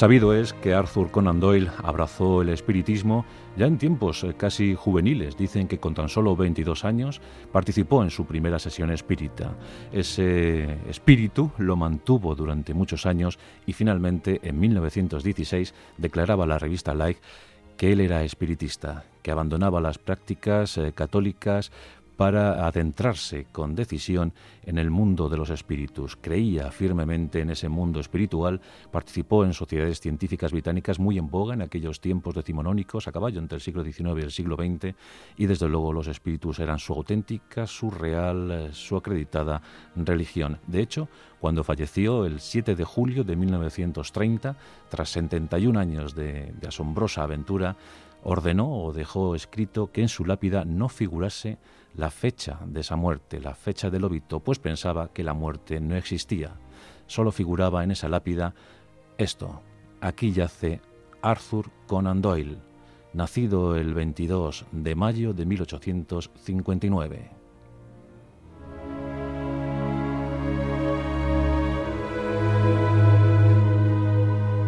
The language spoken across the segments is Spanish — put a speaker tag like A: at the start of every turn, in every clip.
A: Sabido es que Arthur Conan Doyle abrazó el espiritismo ya en tiempos eh, casi juveniles. Dicen que con tan solo 22 años participó en su primera sesión espírita. Ese espíritu lo mantuvo durante muchos años y finalmente en 1916 declaraba a la revista Life que él era espiritista, que abandonaba las prácticas eh, católicas para adentrarse con decisión en el mundo de los espíritus. Creía firmemente en ese mundo espiritual, participó en sociedades científicas británicas muy en boga en aquellos tiempos decimonónicos, a caballo entre el siglo XIX y el siglo XX, y desde luego los espíritus eran su auténtica, su real, eh, su acreditada religión. De hecho, cuando falleció el 7 de julio de 1930, tras 71 años de, de asombrosa aventura, ordenó o dejó escrito que en su lápida no figurase la fecha de esa muerte, la fecha del óbito, pues pensaba que la muerte no existía. Solo figuraba en esa lápida esto, aquí yace Arthur Conan Doyle, nacido el 22 de mayo de 1859.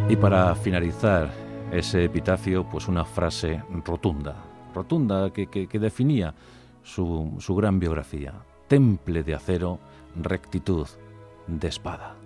A: Y para finalizar ese epitafio, pues una frase rotunda, rotunda que, que definía su, gran biografía, Temple de acero, rectitud de espada.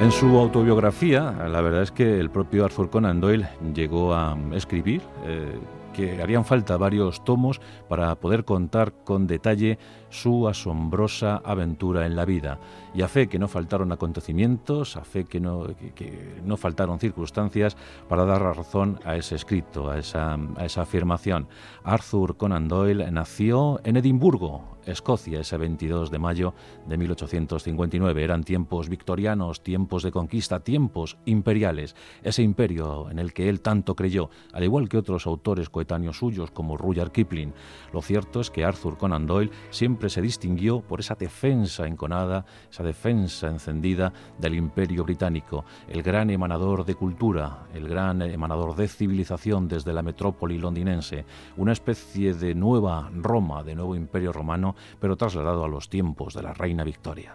A: En su autobiografía, la verdad es que el propio Arthur Conan Doyle llegó a escribir eh, que harían falta varios tomos para poder contar con detalle su asombrosa aventura en la vida. Y a fe que no faltaron acontecimientos, a fe que no, que, no faltaron circunstancias para dar razón a ese escrito, a esa, a esa afirmación. Arthur Conan Doyle nació en Edimburgo, Escocia ese 22 de mayo de 1859. Eran tiempos victorianos, tiempos de conquista, tiempos imperiales. Ese imperio en el que él tanto creyó, al igual que otros autores coetáneos suyos como Rudyard Kipling. Lo cierto es que Arthur Conan Doyle siempre se distinguió por esa defensa enconada, esa defensa encendida del imperio británico, el gran emanador de cultura, el gran emanador de civilización desde la metrópoli londinense, una especie de nueva Roma, de nuevo imperio romano pero trasladado a los tiempos de la reina Victoria.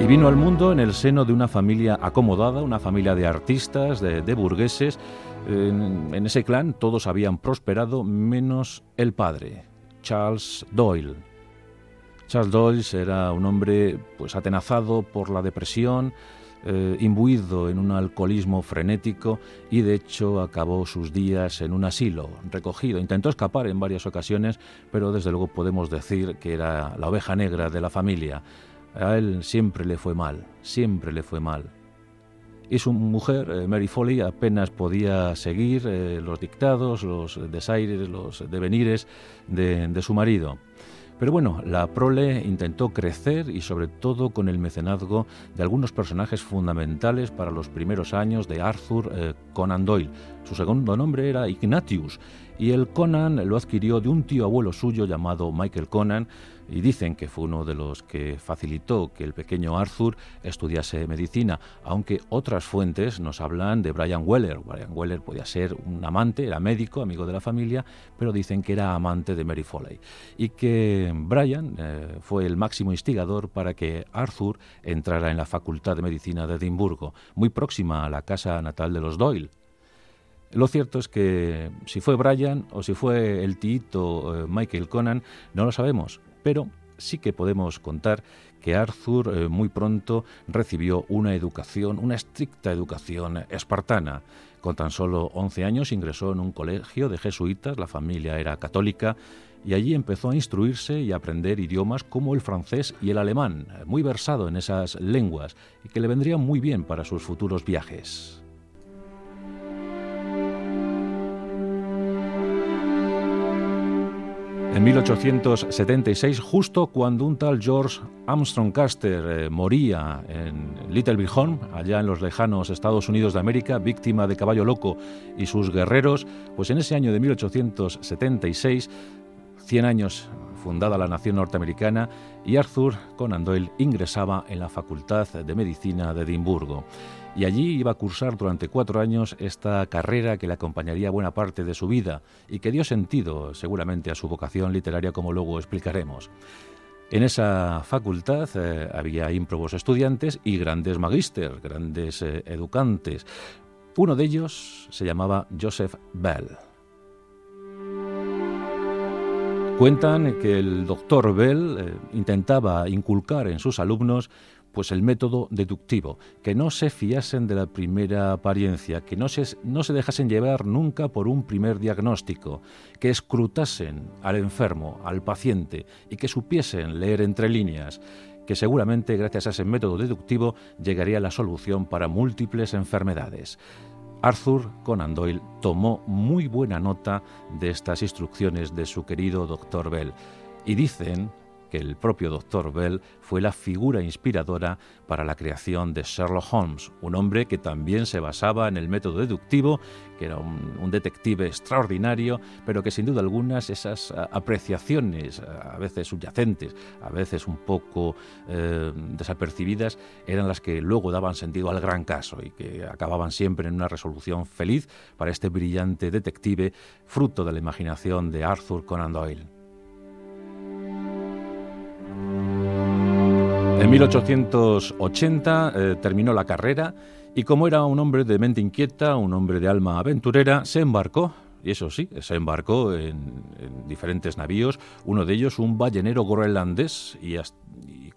A: Y vino al mundo en el seno de una familia acomodada, una familia de artistas, de, burgueses. En, ese clan todos habían prosperado menos el padre, Charles Doyle. Charles Doyle era un hombre pues atenazado por la depresión, eh, imbuido en un alcoholismo frenético y de hecho acabó sus días en un asilo, recogido. Intentó escapar en varias ocasiones, pero desde luego podemos decir que era la oveja negra de la familia. A él siempre le fue mal, siempre le fue mal. Y su mujer, eh, Mary Foley, apenas podía seguir eh, los dictados, los desaires, los devenires de su marido. Pero bueno, la prole intentó crecer y sobre todo con el mecenazgo de algunos personajes fundamentales para los primeros años de Arthur eh, Conan Doyle. Su segundo nombre era Ignatius y el Conan lo adquirió de un tío abuelo suyo llamado Michael Conan y dicen que fue uno de los que facilitó que el pequeño Arthur estudiase medicina, aunque otras fuentes nos hablan de Brian Weller. Brian Weller podía ser un amante, era médico, amigo de la familia, pero dicen que era amante de Mary Foley y que Brian eh, fue el máximo instigador para que Arthur entrara en la Facultad de Medicina de Edimburgo, muy próxima a la casa natal de los Doyle. Lo cierto es que si fue Brian o si fue el tito eh, Michael Conan, no lo sabemos, pero sí que podemos contar que Arthur eh, muy pronto recibió una educación, una estricta educación espartana. Con tan solo 11 años ingresó en un colegio de jesuitas, la familia era católica, y allí empezó a instruirse y aprender idiomas como el francés y el alemán, muy versado en esas lenguas y que le vendrían muy bien para sus futuros viajes. En 1876, justo cuando un tal George Armstrong Custer eh, moría en Little Bighorn, allá en los lejanos Estados Unidos de América, víctima de caballo loco y sus guerreros, pues en ese año de 1876 100 años fundada la nación norteamericana y Arthur Conan Doyle ingresaba en la Facultad de Medicina de Edimburgo. Y allí iba a cursar durante cuatro años esta carrera que le acompañaría buena parte de su vida y que dio sentido seguramente a su vocación literaria como luego explicaremos. En esa facultad eh, había ímprobos estudiantes y grandes magíster, grandes eh, educantes. Uno de ellos se llamaba Joseph Bell. Cuentan que el doctor Bell eh, intentaba inculcar en sus alumnos pues el método deductivo, que no se fiasen de la primera apariencia, que no se, no se dejasen llevar nunca por un primer diagnóstico, que escrutasen al enfermo, al paciente, y que supiesen leer entre líneas, que seguramente gracias a ese método deductivo llegaría la solución para múltiples enfermedades. Arthur Conan Doyle tomó muy buena nota de estas instrucciones de su querido Dr. Bell y dicen que el propio Dr. Bell fue la figura inspiradora para la creación de Sherlock Holmes, un hombre que también se basaba en el método deductivo, que era un, detective extraordinario, pero que sin duda algunas esas apreciaciones, a veces subyacentes, a veces un poco eh, desapercibidas, eran las que luego daban sentido al gran caso y que acababan siempre en una resolución feliz para este brillante detective, fruto de la imaginación de Arthur Conan Doyle. En 1880 eh, terminó la carrera y como era un hombre de mente inquieta, un hombre de alma aventurera, se embarcó y eso sí, se embarcó en, diferentes navíos, uno de ellos un ballenero groenlandés y,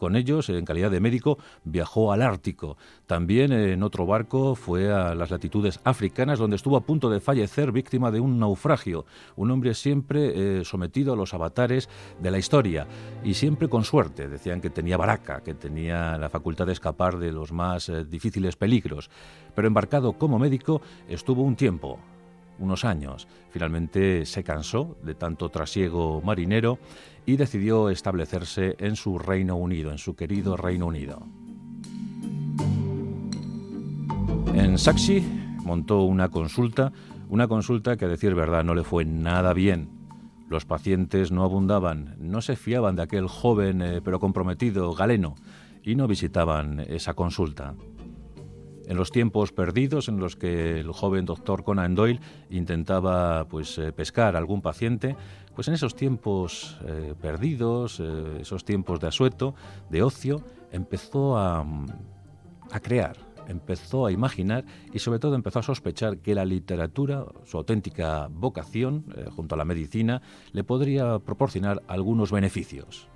A: con ellos, en calidad de médico, viajó al Ártico. También en otro barco fue a las latitudes africanas, donde estuvo a punto de fallecer víctima de un naufragio. Un hombre siempre eh, sometido a los avatares de la historia y siempre con suerte. Decían que tenía baraca, que tenía la facultad de escapar de los más eh, difíciles peligros. Pero embarcado como médico estuvo un tiempo unos años. Finalmente se cansó de tanto trasiego marinero y decidió establecerse en su Reino Unido, en su querido Reino Unido. En Saxi montó una consulta, una consulta que a decir verdad no le fue nada bien. Los pacientes no abundaban, no se fiaban de aquel joven eh, pero comprometido galeno y no visitaban esa consulta. En los tiempos perdidos en los que el joven doctor Conan Doyle intentaba pues, eh, pescar a algún paciente, pues en esos tiempos eh, perdidos, eh, esos tiempos de asueto, de ocio, empezó a, a crear, empezó a imaginar y sobre todo empezó a sospechar que la literatura, su auténtica vocación, junto a la medicina, le podría proporcionar algunos beneficios.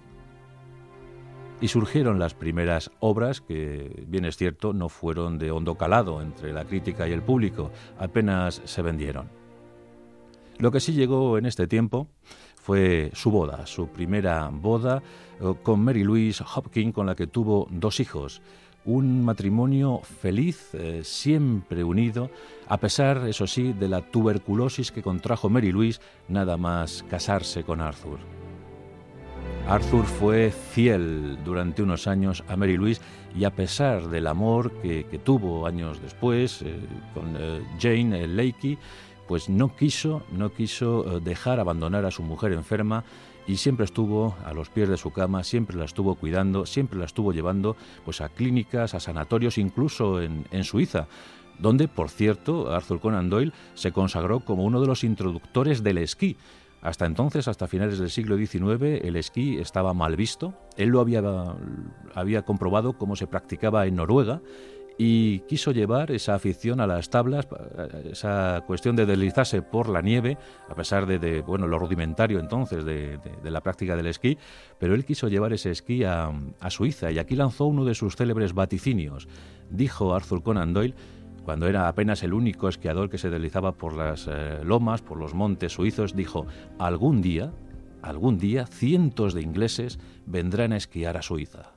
A: Y surgieron las primeras obras que, bien es cierto, no fueron de hondo calado entre la crítica y el público, apenas se vendieron. Lo que sí llegó en este tiempo fue su boda, su primera boda eh, con Mary Louise Hopkins, con la que tuvo dos hijos. Un matrimonio feliz, eh, siempre unido, a pesar, eso sí, de la tuberculosis que contrajo Mary Louise nada más casarse con Arthur. Arthur fue fiel durante unos años a Mary Louise y a pesar del amor que, tuvo años después eh, con eh, Jane Lakey, pues no quiso, no quiso eh, dejar abandonar a su mujer enferma y siempre estuvo a los pies de su cama, siempre la estuvo cuidando, siempre la estuvo llevando pues a clínicas, a sanatorios, incluso en Suiza donde, por cierto, Arthur Conan Doyle se consagró como uno de los introductores del esquí, hasta entonces, hasta finales del siglo XIX, el esquí estaba mal visto. Él lo había, había comprobado cómo se practicaba en Noruega y quiso llevar esa afición a las tablas, esa cuestión de deslizarse por la nieve, a pesar de, bueno, lo rudimentario entonces de, la práctica del esquí, pero él quiso llevar ese esquí a, a Suiza y aquí lanzó uno de sus célebres vaticinios. Dijo Arthur Conan Doyle cuando era apenas el único esquiador que se deslizaba por las eh, lomas, por los montes suizos, dijo, algún día, algún día, cientos de ingleses vendrán a esquiar a Suiza.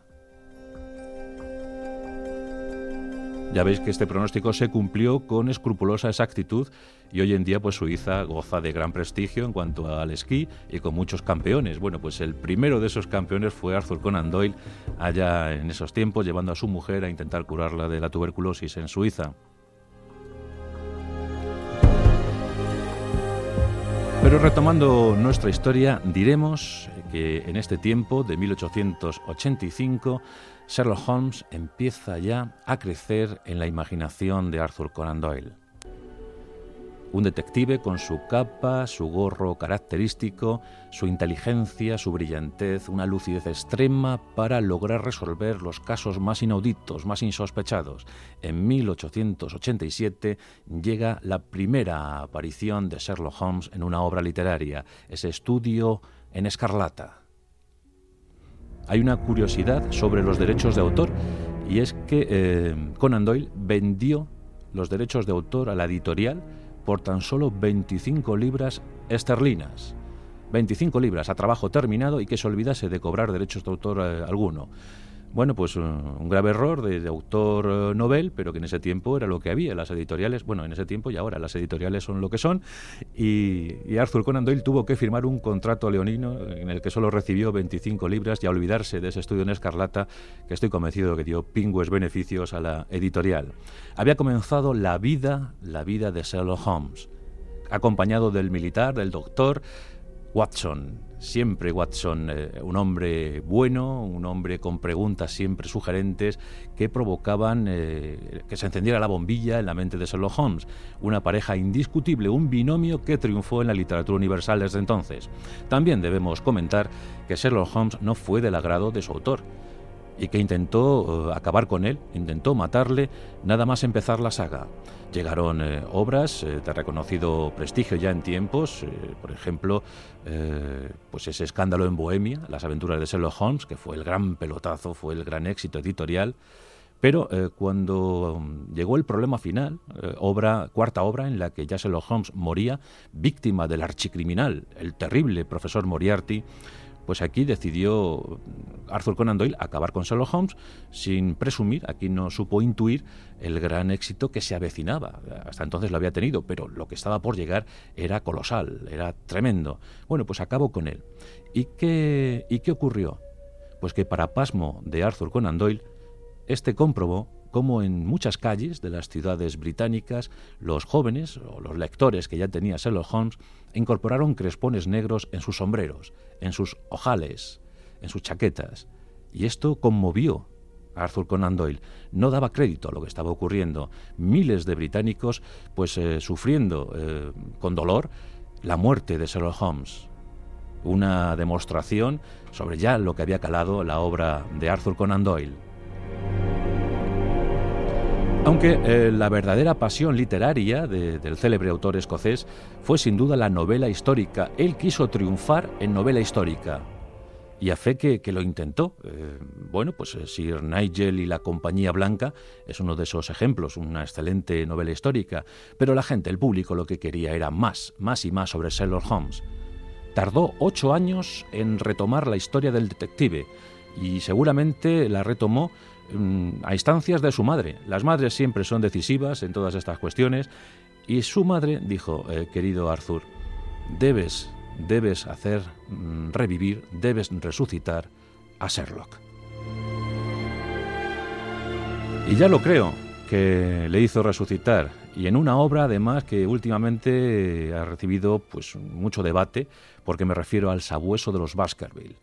A: Ya veis que este pronóstico se cumplió con escrupulosa exactitud y hoy en día pues Suiza goza de gran prestigio en cuanto al esquí y con muchos campeones. Bueno, pues el primero de esos campeones fue Arthur Conan Doyle allá en esos tiempos llevando a su mujer a intentar curarla de la tuberculosis en Suiza. Pero retomando nuestra historia, diremos que en este tiempo de 1885 Sherlock Holmes empieza ya a crecer en la imaginación de Arthur Conan Doyle. Un detective con su capa, su gorro característico, su inteligencia, su brillantez, una lucidez extrema para lograr resolver los casos más inauditos, más insospechados. En 1887 llega la primera aparición de Sherlock Holmes en una obra literaria, ese estudio en escarlata. Hay una curiosidad sobre los derechos de autor y es que eh, Conan Doyle vendió los derechos de autor a la editorial por tan solo 25 libras esterlinas. 25 libras a trabajo terminado y que se olvidase de cobrar derechos de autor eh, alguno. Bueno, pues eh, un grave error de, autor eh, novel, pero que en ese tiempo era lo que había. Las editoriales, bueno, en ese tiempo y ahora las editoriales son lo que son. Y, Arthur Conan Doyle tuvo que firmar un contrato leonino en el que solo recibió 25 libras y a olvidarse de ese estudio en Escarlata, que estoy convencido que dio pingües beneficios a la editorial. Había comenzado la vida, la vida de Sherlock Holmes, acompañado del militar, del doctor Watson, siempre Watson, eh, un hombre bueno, un hombre con preguntas siempre sugerentes que provocaban eh, que se encendiera la bombilla en la mente de Sherlock Holmes, una pareja indiscutible, un binomio que triunfó en la literatura universal desde entonces. También debemos comentar que Sherlock Holmes no fue del agrado de su autor y que intentó eh, acabar con él, intentó matarle nada más empezar la saga. Llegaron eh, obras eh, de reconocido prestigio ya en tiempos, por ejemplo, pues ese escándalo en Bohemia, las aventuras de Sherlock Holmes, que fue el gran pelotazo, fue el gran éxito editorial. Pero cuando mm, llegó el problema final, obra, cuarta obra en la que ya Sherlock Holmes moría, víctima del archicriminal, el terrible profesor Moriarty, pues aquí decidió Arthur Conan Doyle acabar con Sherlock Holmes sin presumir, aquí no supo intuir el gran éxito que se avecinaba. Hasta entonces lo había tenido, pero lo que estaba por llegar era colosal, era tremendo. Bueno, pues acabó con él. ¿Y qué, y qué ocurrió? Pues que para pasmo de Arthur Conan Doyle, este comprobó como en muchas calles de las ciudades británicas los jóvenes o los lectores que ya tenía Sherlock Holmes incorporaron crespones negros en sus sombreros, en sus ojales, en sus chaquetas. Y esto conmovió Arthur Conan Doyle. No daba crédito a lo que estaba ocurriendo. Miles de británicos, pues eh, sufriendo eh, con dolor la muerte de Sherlock Holmes. Una demostración sobre ya lo que había calado la obra de Arthur Conan Doyle. Aunque eh, la verdadera pasión literaria del célebre autor escocés fue sin duda la novela histórica. Él quiso triunfar en novela histórica. Y a fe que, lo intentó. Eh, bueno, pues eh, Sir Nigel y la Compañía Blanca es uno de esos ejemplos, una excelente novela histórica. Pero la gente, el público, lo que quería era más, más y más sobre Sherlock Holmes. Tardó ocho años en retomar la historia del detective y seguramente la retomó Mm, a instancias de su madre. Las madres siempre son decisivas en todas estas cuestiones y su madre dijo, eh, querido Arthur, debes, debes hacer mm, revivir, debes resucitar a Sherlock. Y ya lo creo, que le hizo resucitar y en una obra además que últimamente ha recibido pues mucho debate porque me refiero al sabueso de los Baskerville.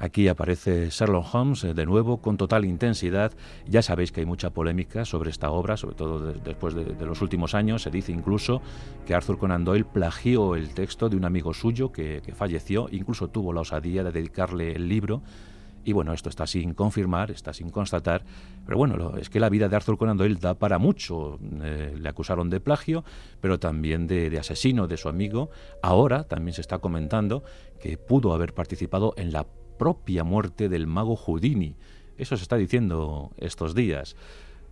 A: Aquí aparece Sherlock Holmes eh, de nuevo con total intensidad. Ya sabéis que hay mucha polémica sobre esta obra, sobre todo después de, los últimos años. Se dice incluso que Arthur Conan Doyle plagió el texto de un amigo suyo que, falleció, incluso tuvo la osadía de dedicarle el libro. Y bueno, esto está sin confirmar, está sin constatar, pero bueno, es que la vida de Arthur Conan Doyle da para mucho. Eh, le acusaron de plagio, pero también de, asesino de su amigo. Ahora también se está comentando que pudo haber participado en la propia muerte del mago Houdini. Eso se está diciendo estos días.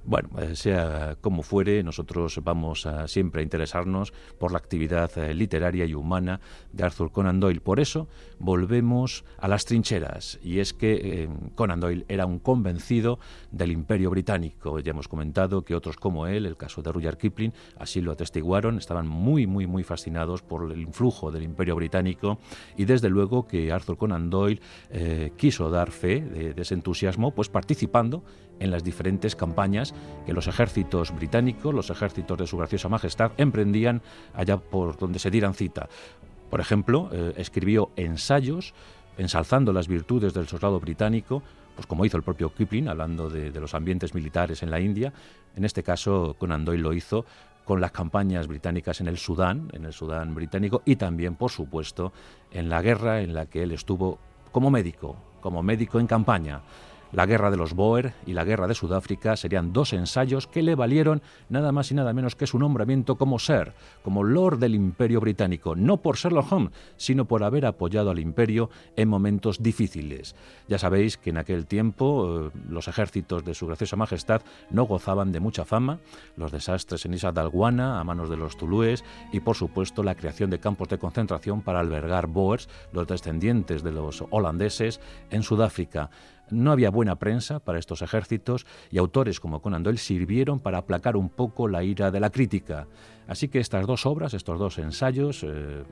A: Bueno, eh, sea como fuere, nosotros vamos siempre a interesarnos por la actividad eh, literaria y humana de Arthur Conan Doyle. Por eso volvemos a las trincheras. Y es que eh, Conan Doyle era un convencido del imperio británico. Ya hemos comentado que otros como él, el caso de Rudyard Kipling, así lo atestiguaron, estaban muy, muy, muy fascinados por el influjo del imperio británico. Y desde luego que Arthur Conan Doyle quiso dar fe de ese entusiasmo, pues participando en las diferentes campañas que los ejércitos británicos, los ejércitos de su graciosa majestad, emprendían allá por donde se dieran cita. Por ejemplo, eh, escribió ensayos ensalzando las virtudes del soldado británico, pues como hizo el propio Kipling, hablando de, los ambientes militares en la India. En este caso, Conan Doyle lo hizo con las campañas británicas en el Sudán, en el Sudán británico, y también, por supuesto, en la guerra en la que él estuvo como médico, como médico en campaña. La guerra de los Boer y la guerra de Sudáfrica serían dos ensayos que le valieron nada más y nada menos que su nombramiento como Sir, como Lord del Imperio Británico, no por Sherlock Holmes, sino por haber apoyado al Imperio en momentos difíciles. Ya sabéis que en aquel tiempo eh, los ejércitos de su graciosa majestad no gozaban de mucha fama, los desastres en Isla a manos de los tulúes y por supuesto la creación de campos de concentración para albergar Boers, los descendientes de los holandeses, en Sudáfrica. No había buena prensa para estos ejércitos y autores como Conan Doyle sirvieron para aplacar un poco la ira de la crítica. Así que estas dos obras, estos dos ensayos, eh,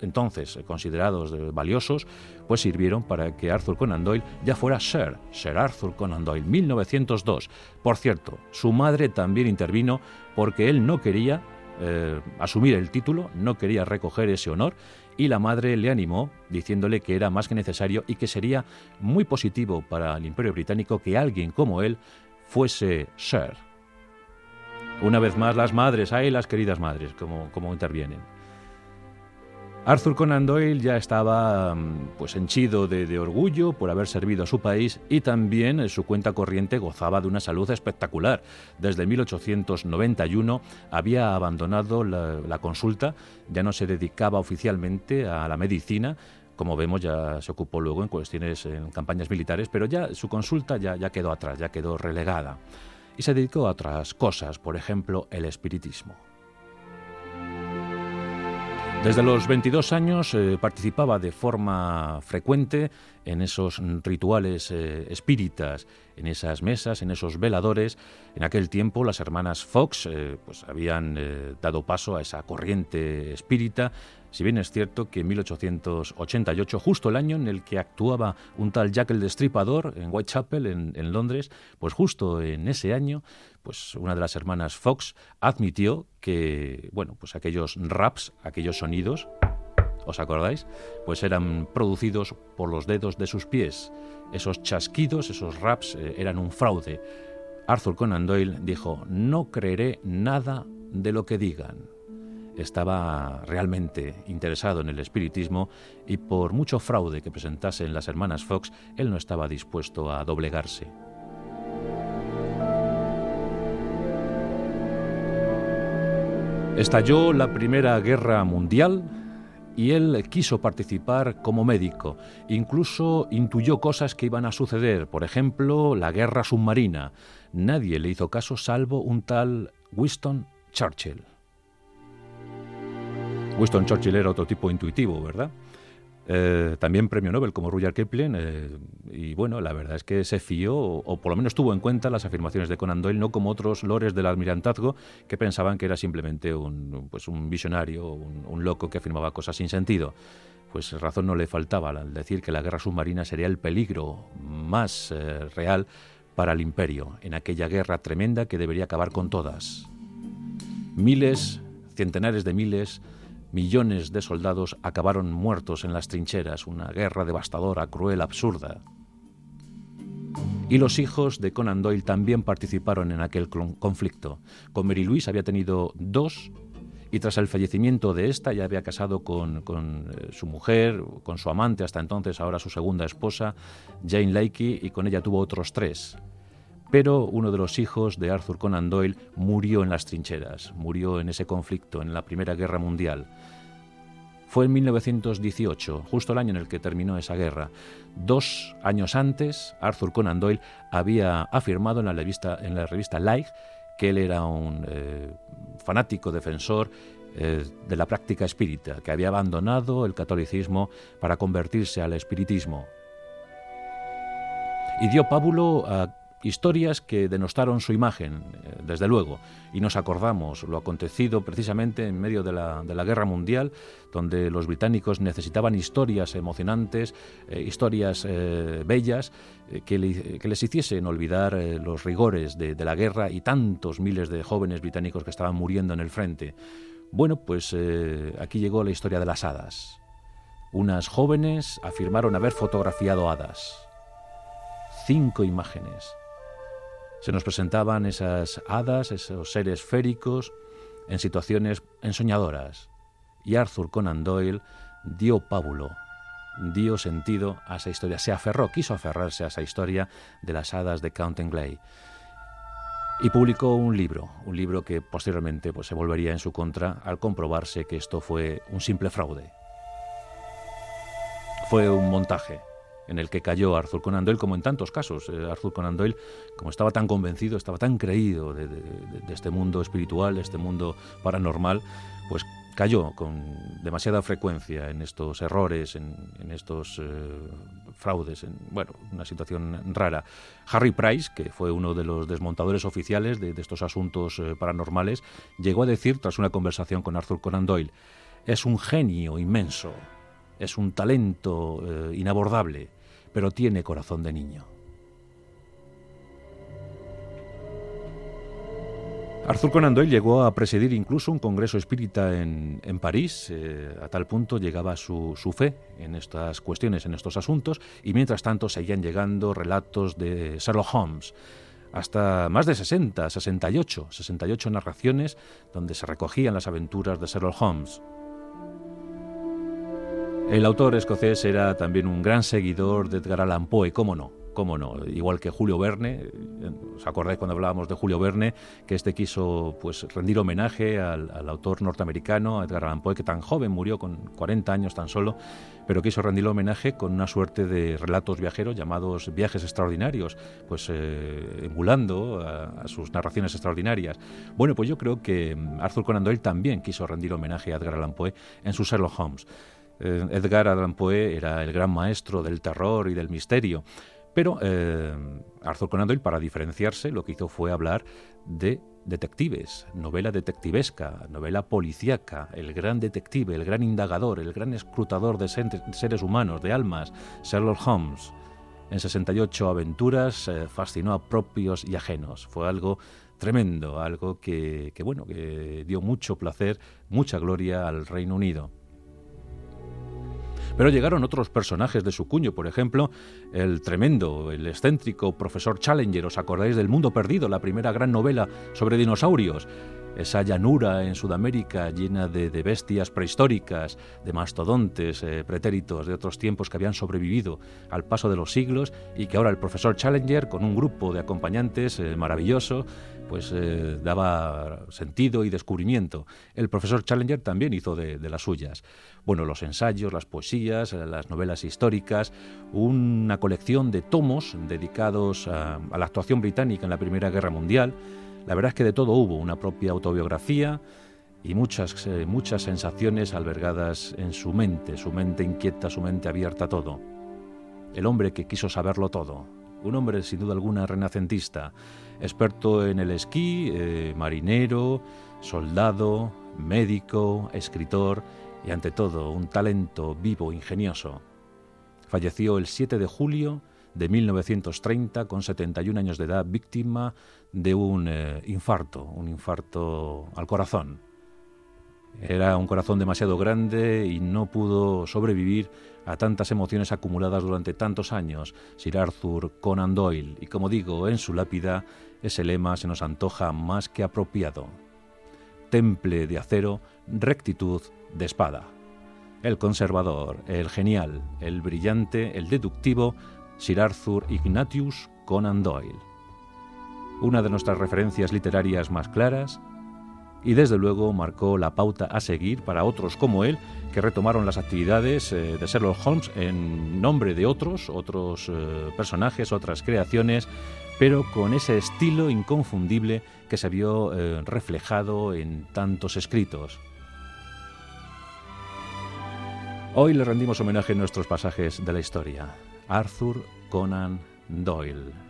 A: entonces considerados valiosos, pues sirvieron para que Arthur Conan Doyle ya fuera Sir, Sir Arthur Conan Doyle, 1902. Por cierto, su madre también intervino porque él no quería eh, asumir el título, no quería recoger ese honor y la madre le animó diciéndole que era más que necesario y que sería muy positivo para el Imperio Británico que alguien como él fuese Sir. Una vez más las madres, hay las queridas madres, como, como intervienen. Arthur Conan Doyle ya estaba mm, pues henchido de, orgullo por haber servido a su país y también en su cuenta corriente gozaba de una salud espectacular. Desde 1891 había abandonado la, consulta, ya no se dedicaba oficialmente a la medicina, como vemos ya se ocupó luego en cuestiones en campañas militares, pero ya su consulta ya, ya quedó atrás, ya quedó relegada. Y se dedicó a otras cosas, por ejemplo, el espiritismo. Desde los 22 años eh, participaba de forma frecuente en esos rituales eh, espíritas, en esas mesas, en esos veladores. En aquel tiempo las hermanas Fox eh, pues habían dado paso a esa corriente espírita si bien es cierto que en 1888, justo el año en el que actuaba un tal Jack el Destripador en Whitechapel, en, en Londres, pues justo en ese año, pues una de las hermanas Fox admitió que, bueno, pues aquellos raps, aquellos sonidos, ¿os acordáis? Pues eran producidos por los dedos de sus pies. Esos chasquidos, esos raps eh, eran un fraude. Arthur Conan Doyle dijo, no creeré nada de lo que digan estaba realmente interesado en el espiritismo y por mucho fraude que presentasen las hermanas Fox, él no estaba dispuesto a doblegarse. Estalló la Primera Guerra Mundial y él quiso participar como médico. Incluso intuyó cosas que iban a suceder, por ejemplo, la guerra submarina. Nadie le hizo caso salvo un tal Winston Churchill. Winston Churchill era otro tipo intuitivo, ¿verdad? Eh, también premio Nobel como Rudyard Kipling eh, y bueno, la verdad es que se fió o, por lo menos tuvo en cuenta las afirmaciones de Conan Doyle, no como otros lores del almirantazgo que pensaban que era simplemente un, pues un visionario, un, loco que afirmaba cosas sin sentido. Pues razón no le faltaba al decir que la guerra submarina sería el peligro más eh, real para el imperio en aquella guerra tremenda que debería acabar con todas. Miles, centenares de miles, Millones de soldados acabaron muertos en las trincheras, una guerra devastadora, cruel, absurda. Y los hijos de Conan Doyle también participaron en aquel conflicto. Con Mary Louise había tenido dos y tras el fallecimiento de esta ya había casado con, eh, su mujer, con su amante hasta entonces, ahora su segunda esposa, Jane Lakey, y con ella tuvo otros tres. Pero uno de los hijos de Arthur Conan Doyle murió en las trincheras, murió en ese conflicto, en la Primera Guerra Mundial. Fue en 1918, justo el año en el que terminó esa guerra. Dos años antes, Arthur Conan Doyle había afirmado en la revista, en la revista Life que él era un eh, fanático defensor eh, de la práctica espírita, que había abandonado el catolicismo para convertirse al espiritismo. Y dio pábulo a historias que denostaron su imagen, eh, desde luego, y nos acordamos lo acontecido precisamente en medio de la, Guerra Mundial, donde los británicos necesitaban historias emocionantes, eh, historias eh, bellas, que, les hiciesen olvidar los rigores de, de la guerra y tantos miles de jóvenes británicos que estaban muriendo en el frente. Bueno, pues aquí llegó la historia de las hadas. Unas jóvenes afirmaron haber fotografiado hadas. Cinco imágenes. Se nos presentaban esas hadas, esos seres féricos, en situaciones ensoñadoras. Y Arthur Conan Doyle dio pábulo, dio sentido a esa historia, se aferró, quiso aferrarse a esa historia de las hadas de Glay y publicó un libro, un libro que posteriormente pues, se volvería en su contra al comprobarse que esto fue un simple fraude. Fue un montaje en el que cayó Arthur Conan Doyle, como en tantos casos. Eh, Arthur Conan Doyle, como estaba tan convencido, estaba tan creído de, este mundo espiritual, de este mundo paranormal, pues cayó con demasiada frecuencia en estos errores, en, estos eh, fraudes, en bueno, una situación rara. Harry Price, que fue uno de los desmontadores oficiales de, estos asuntos eh, paranormales, llegó a decir, tras una conversación con Arthur Conan Doyle, es un genio inmenso, es un talento inabordable, pero tiene corazón de niño. Arthur Conan Doyle llegó a presidir incluso un congreso espírita en, París, eh, a tal punto llegaba su, su, fe en estas cuestiones, en estos asuntos, y mientras tanto seguían llegando relatos de Sherlock Holmes, hasta más de 60, 68, 68 narraciones donde se recogían las aventuras de Sherlock Holmes. El autor escocés era también un gran seguidor de Edgar Allan Poe, cómo no, cómo no, igual que Julio Verne, ¿os acordáis cuando hablábamos de Julio Verne, que este quiso pues rendir homenaje al, autor norteamericano, Edgar Allan Poe, que tan joven murió con 40 años tan solo, pero quiso rendir homenaje con una suerte de relatos viajeros llamados viajes extraordinarios, pues eh, emulando a, sus narraciones extraordinarias. Bueno, pues yo creo que Arthur Conan Doyle también quiso rendir homenaje a Edgar Allan Poe en su Sherlock Holmes. Eh, Edgar Allan Poe era el gran maestro del terror y del misterio. Pero eh, Arthur Conan Doyle, para diferenciarse, lo que hizo fue hablar de detectives, novela detectivesca, novela policíaca, el gran detective, el gran indagador, el gran escrutador de seres humanos, de almas, Sherlock Holmes. En 68 aventuras eh, fascinó a propios y ajenos. Fue algo tremendo, algo que, que, bueno, que dio mucho placer, mucha gloria al Reino Unido. Pero llegaron otros personajes de su cuño, por ejemplo, el tremendo, el excéntrico profesor Challenger, ¿os acordáis del Mundo Perdido, la primera gran novela sobre dinosaurios? esa llanura en Sudamérica llena de, bestias prehistóricas, de mastodontes, eh, pretéritos de otros tiempos que habían sobrevivido al paso de los siglos y que ahora el profesor Challenger, con un grupo de acompañantes eh, maravilloso, pues eh, daba sentido y descubrimiento. El profesor Challenger también hizo de, las suyas. Bueno, los ensayos, las poesías, las novelas históricas, una colección de tomos dedicados a la actuación británica en la Primera Guerra Mundial, la verdad es que de todo hubo, una propia autobiografía y muchas, eh, muchas sensaciones albergadas en su mente, su mente inquieta, su mente abierta a todo. El hombre que quiso saberlo todo, un hombre sin duda alguna renacentista, experto en el esquí, eh, marinero, soldado, médico, escritor y ante todo un talento vivo, ingenioso. Falleció el 7 de julio de 1930 con 71 años de edad, víctima de un eh, infarto, un infarto al corazón. Era un corazón demasiado grande y no pudo sobrevivir a tantas emociones acumuladas durante tantos años. Sir Arthur Conan Doyle, y como digo, en su lápida, ese lema se nos antoja más que apropiado. Temple de acero, rectitud de espada. El conservador, el genial, el brillante, el deductivo, Sir Arthur Ignatius Conan Doyle. Una de nuestras referencias literarias más claras y desde luego marcó la pauta a seguir para otros como él que retomaron las actividades eh, de Sherlock Holmes en nombre de otros, otros eh, personajes, otras creaciones, pero con ese estilo inconfundible que se vio eh, reflejado en tantos escritos. Hoy le rendimos homenaje en nuestros pasajes de la historia. Arthur Conan Doyle.